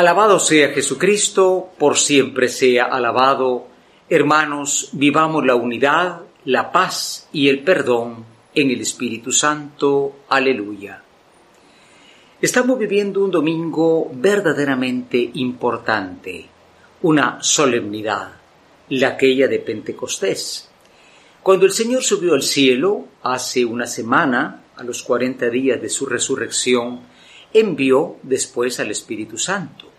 Alabado sea Jesucristo, por siempre sea alabado. Hermanos, vivamos la unidad, la paz y el perdón en el Espíritu Santo. Aleluya. Estamos viviendo un domingo verdaderamente importante, una solemnidad, la aquella de Pentecostés. Cuando el Señor subió al cielo, hace una semana, a los cuarenta días de su resurrección, envió después al Espíritu Santo,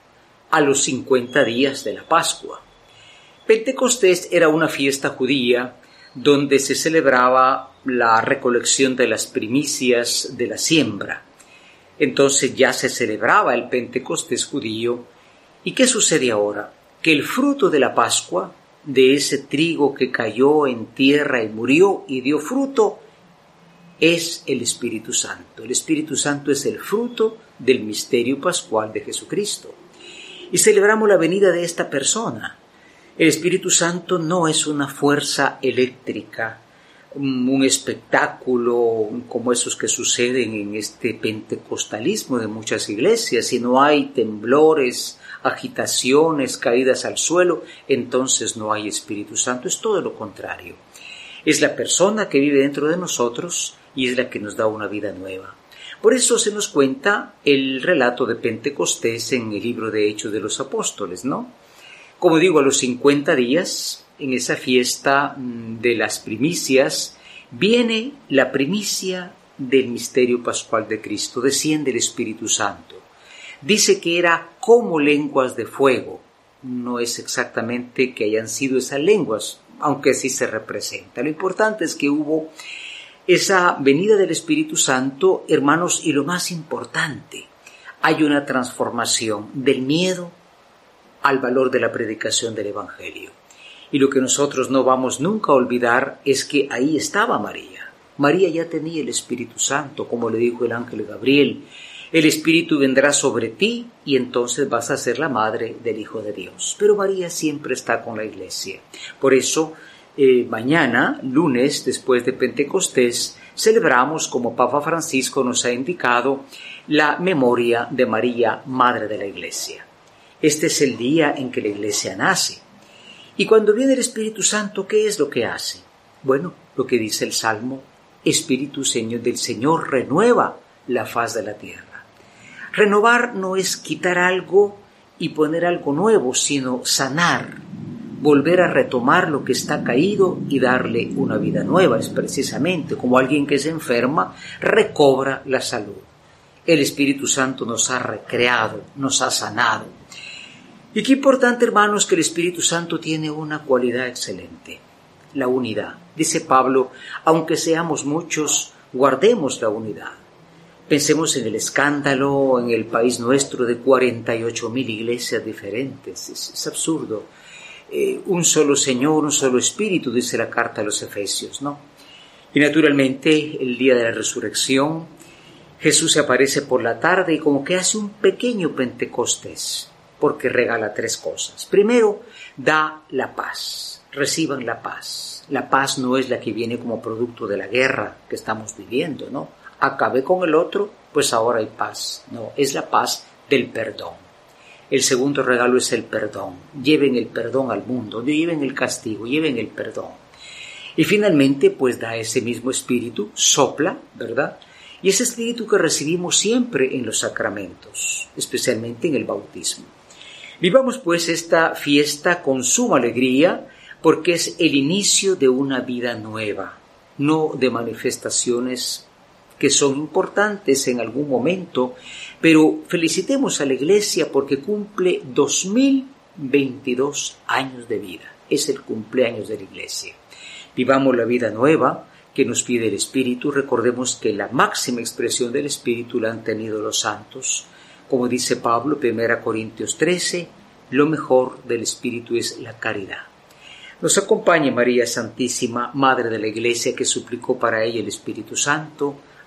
a los cincuenta días de la Pascua. Pentecostés era una fiesta judía donde se celebraba la recolección de las primicias de la siembra. Entonces ya se celebraba el Pentecostés judío. ¿Y qué sucede ahora? Que el fruto de la Pascua, de ese trigo que cayó en tierra y murió y dio fruto, es el Espíritu Santo. El Espíritu Santo es el fruto del misterio pascual de Jesucristo. Y celebramos la venida de esta persona. El Espíritu Santo no es una fuerza eléctrica, un espectáculo como esos que suceden en este pentecostalismo de muchas iglesias. Si no hay temblores, agitaciones, caídas al suelo, entonces no hay Espíritu Santo. Es todo lo contrario. Es la persona que vive dentro de nosotros y es la que nos da una vida nueva. Por eso se nos cuenta el relato de Pentecostés en el libro de Hechos de los Apóstoles, ¿no? Como digo, a los 50 días, en esa fiesta mm, de las primicias, viene la primicia del misterio pascual de Cristo, desciende el Espíritu Santo. Dice que era como lenguas de fuego. No es exactamente que hayan sido esas lenguas, aunque así se representa. Lo importante es que hubo esa venida del Espíritu Santo, hermanos, y lo más importante, hay una transformación del miedo al valor de la predicación del Evangelio. Y lo que nosotros no vamos nunca a olvidar es que ahí estaba María. María ya tenía el Espíritu Santo, como le dijo el ángel Gabriel. El Espíritu vendrá sobre ti y entonces vas a ser la madre del Hijo de Dios. Pero María siempre está con la iglesia. Por eso eh, mañana, lunes, después de Pentecostés, celebramos, como Papa Francisco nos ha indicado, la memoria de María, Madre de la Iglesia. Este es el día en que la Iglesia nace. Y cuando viene el Espíritu Santo, ¿qué es lo que hace? Bueno, lo que dice el Salmo, Espíritu Señor del Señor renueva la faz de la tierra. Renovar no es quitar algo y poner algo nuevo, sino sanar, volver a retomar lo que está caído y darle una vida nueva. Es precisamente como alguien que se enferma recobra la salud. El Espíritu Santo nos ha recreado, nos ha sanado. Y qué importante, hermanos, que el Espíritu Santo tiene una cualidad excelente, la unidad. Dice Pablo, aunque seamos muchos, guardemos la unidad. Pensemos en el escándalo en el país nuestro de 48 mil iglesias diferentes. es absurdo eh, un solo Señor, un solo Espíritu, dice la carta a los Efesios, ¿no? Y naturalmente, el día de la resurrección, Jesús se aparece por la tarde y como que hace un pequeño Pentecostés, porque regala tres cosas. Primero, da la paz, reciban la paz. La paz no es la que viene como producto de la guerra que estamos viviendo, ¿no? Acabé con el otro, pues ahora hay paz. No, es la paz del perdón. El segundo regalo es el perdón. Lleven el perdón al mundo, lleven el castigo, lleven el perdón. Y finalmente, pues da ese mismo espíritu, sopla, ¿verdad? Y ese espíritu que recibimos siempre en los sacramentos, especialmente en el bautismo. Vivamos pues esta fiesta con suma alegría, porque es el inicio de una vida nueva, no de manifestaciones que son importantes en algún momento, pero felicitemos a la Iglesia porque cumple 2022 años de vida. Es el cumpleaños de la Iglesia. Vivamos la vida nueva que nos pide el Espíritu. Recordemos que la máxima expresión del Espíritu la han tenido los santos. Como dice Pablo, 1 Corintios 13, lo mejor del Espíritu es la caridad. Nos acompañe María Santísima, Madre de la Iglesia, que suplicó para ella el Espíritu Santo